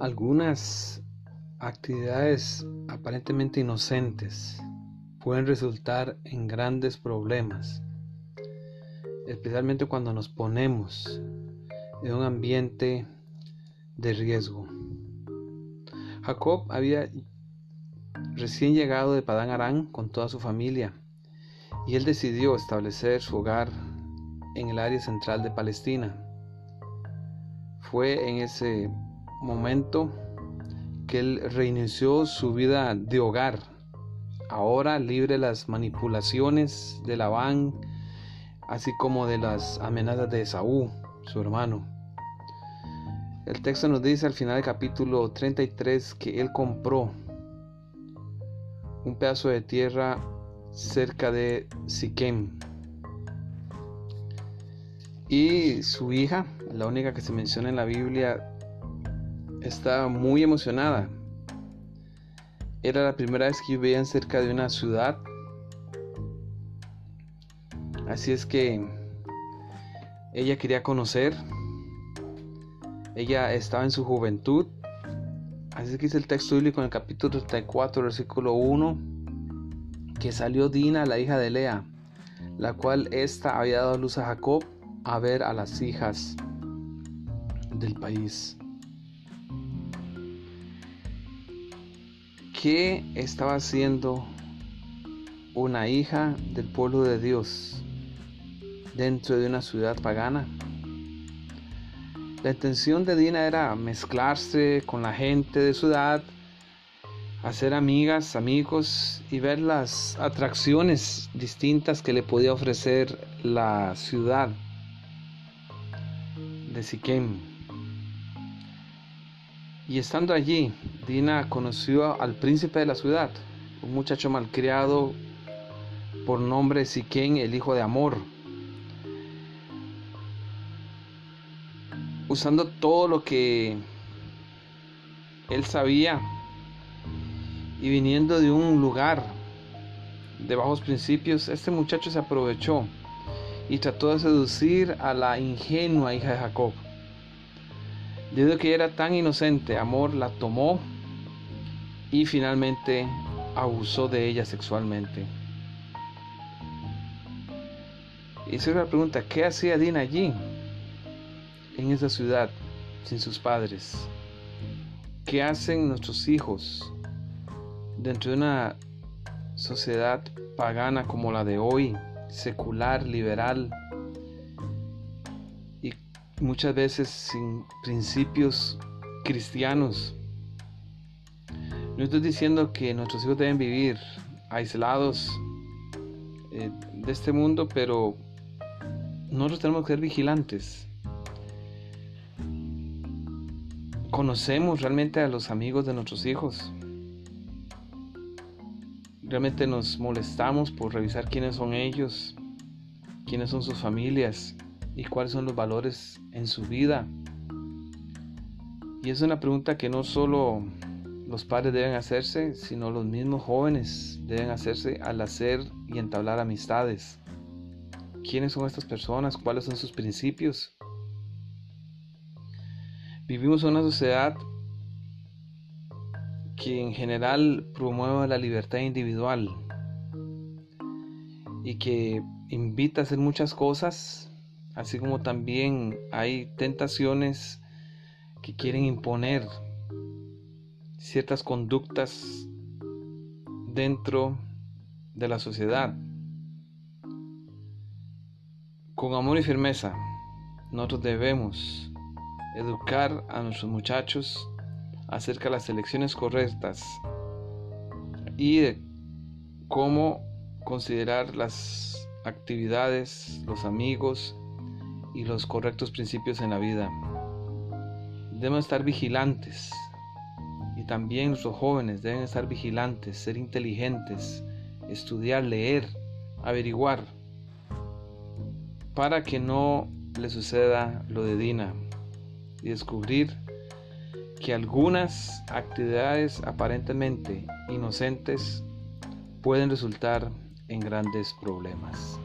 Algunas actividades aparentemente inocentes pueden resultar en grandes problemas, especialmente cuando nos ponemos en un ambiente de riesgo. Jacob había recién llegado de Padán Arán con toda su familia y él decidió establecer su hogar en el área central de Palestina. Fue en ese momento que él reinició su vida de hogar, ahora libre de las manipulaciones de Labán, así como de las amenazas de Esaú, su hermano. El texto nos dice al final del capítulo 33 que él compró un pedazo de tierra cerca de Siquem. Y su hija, la única que se menciona en la Biblia, estaba muy emocionada. Era la primera vez que vivían cerca de una ciudad. Así es que ella quería conocer. Ella estaba en su juventud. Así es que dice el texto bíblico en el capítulo 34, versículo 1, que salió Dina, la hija de Lea, la cual ésta había dado luz a Jacob a ver a las hijas del país. ¿Qué estaba haciendo una hija del pueblo de Dios dentro de una ciudad pagana? La intención de Dina era mezclarse con la gente de su edad, hacer amigas, amigos y ver las atracciones distintas que le podía ofrecer la ciudad de Siquem. Y estando allí, Dina conoció al príncipe de la ciudad, un muchacho malcriado por nombre Siquén, el hijo de Amor. Usando todo lo que él sabía y viniendo de un lugar de bajos principios, este muchacho se aprovechó y trató de seducir a la ingenua hija de Jacob. Debido que era tan inocente, Amor la tomó y finalmente abusó de ella sexualmente. Y se la pregunta, ¿qué hacía Dina allí, en esa ciudad, sin sus padres? ¿Qué hacen nuestros hijos dentro de una sociedad pagana como la de hoy, secular, liberal, muchas veces sin principios cristianos. No estoy diciendo que nuestros hijos deben vivir aislados eh, de este mundo, pero nosotros tenemos que ser vigilantes. Conocemos realmente a los amigos de nuestros hijos. Realmente nos molestamos por revisar quiénes son ellos, quiénes son sus familias y cuáles son los valores en su vida. Y es una pregunta que no solo los padres deben hacerse, sino los mismos jóvenes deben hacerse al hacer y entablar amistades. ¿Quiénes son estas personas? ¿Cuáles son sus principios? Vivimos en una sociedad que en general promueve la libertad individual y que invita a hacer muchas cosas así como también hay tentaciones que quieren imponer ciertas conductas dentro de la sociedad. Con amor y firmeza, nosotros debemos educar a nuestros muchachos acerca de las elecciones correctas y de cómo considerar las actividades, los amigos y los correctos principios en la vida. Debemos estar vigilantes y también nuestros jóvenes deben estar vigilantes, ser inteligentes, estudiar, leer, averiguar, para que no le suceda lo de Dina y descubrir que algunas actividades aparentemente inocentes pueden resultar en grandes problemas.